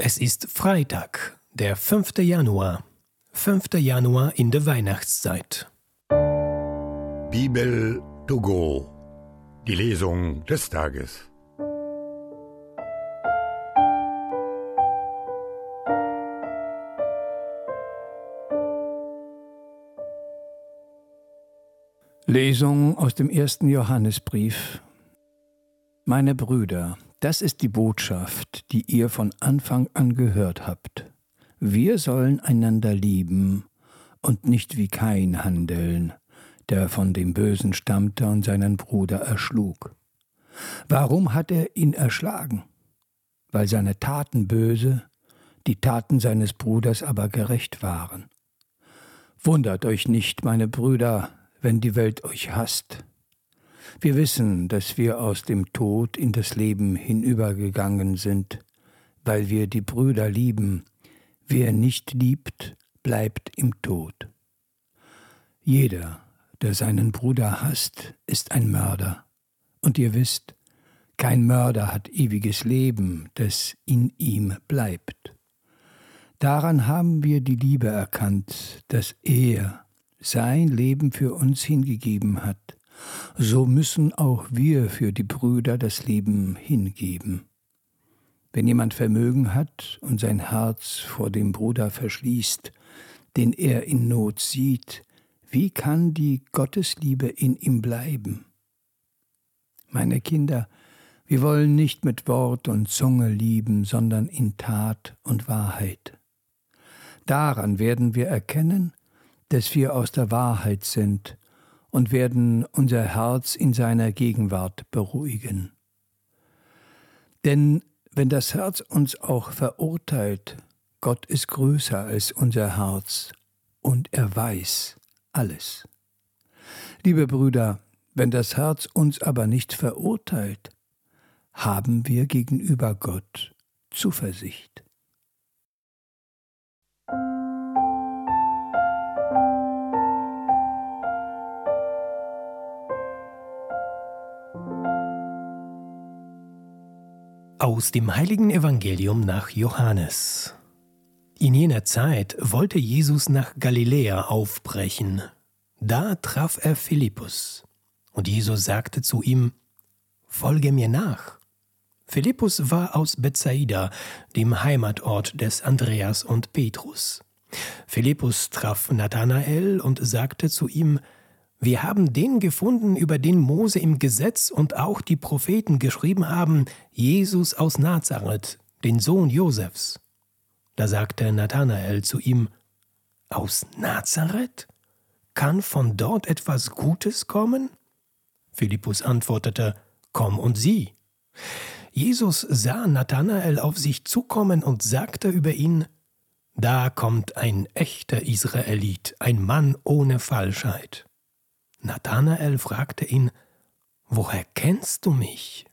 Es ist Freitag, der 5. Januar. 5. Januar in der Weihnachtszeit. Bibel to go. Die Lesung des Tages. Lesung aus dem ersten Johannesbrief. Meine Brüder, das ist die Botschaft, die ihr von Anfang an gehört habt. Wir sollen einander lieben und nicht wie Kain handeln, der von dem Bösen stammte und seinen Bruder erschlug. Warum hat er ihn erschlagen? Weil seine Taten böse, die Taten seines Bruders aber gerecht waren. Wundert euch nicht, meine Brüder, wenn die Welt euch hasst. Wir wissen, dass wir aus dem Tod in das Leben hinübergegangen sind, weil wir die Brüder lieben. Wer nicht liebt, bleibt im Tod. Jeder, der seinen Bruder hasst, ist ein Mörder. Und ihr wisst, kein Mörder hat ewiges Leben, das in ihm bleibt. Daran haben wir die Liebe erkannt, dass er, sein Leben für uns hingegeben hat, so müssen auch wir für die Brüder das Leben hingeben. Wenn jemand Vermögen hat und sein Herz vor dem Bruder verschließt, den er in Not sieht, wie kann die Gottesliebe in ihm bleiben? Meine Kinder, wir wollen nicht mit Wort und Zunge lieben, sondern in Tat und Wahrheit. Daran werden wir erkennen, dass wir aus der Wahrheit sind und werden unser Herz in seiner Gegenwart beruhigen. Denn wenn das Herz uns auch verurteilt, Gott ist größer als unser Herz und er weiß alles. Liebe Brüder, wenn das Herz uns aber nicht verurteilt, haben wir gegenüber Gott Zuversicht. Aus dem heiligen Evangelium nach Johannes. In jener Zeit wollte Jesus nach Galiläa aufbrechen. Da traf er Philippus. Und Jesus sagte zu ihm, Folge mir nach. Philippus war aus Bethsaida, dem Heimatort des Andreas und Petrus. Philippus traf Nathanael und sagte zu ihm, wir haben den gefunden, über den Mose im Gesetz und auch die Propheten geschrieben haben, Jesus aus Nazareth, den Sohn Josefs. Da sagte Nathanael zu ihm, Aus Nazareth? Kann von dort etwas Gutes kommen? Philippus antwortete, Komm und sieh. Jesus sah Nathanael auf sich zukommen und sagte über ihn, Da kommt ein echter Israelit, ein Mann ohne Falschheit. Nathanael fragte ihn, Woher kennst du mich?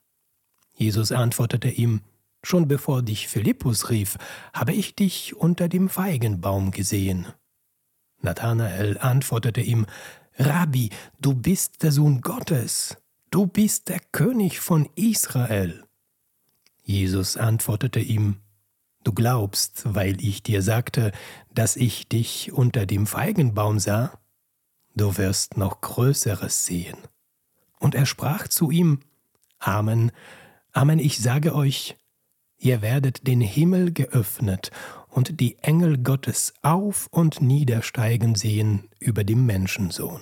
Jesus antwortete ihm, Schon bevor dich Philippus rief, habe ich dich unter dem Feigenbaum gesehen. Nathanael antwortete ihm, Rabbi, du bist der Sohn Gottes, du bist der König von Israel. Jesus antwortete ihm, Du glaubst, weil ich dir sagte, dass ich dich unter dem Feigenbaum sah? Du wirst noch Größeres sehen. Und er sprach zu ihm, Amen, Amen, ich sage euch, ihr werdet den Himmel geöffnet und die Engel Gottes auf und niedersteigen sehen über dem Menschensohn.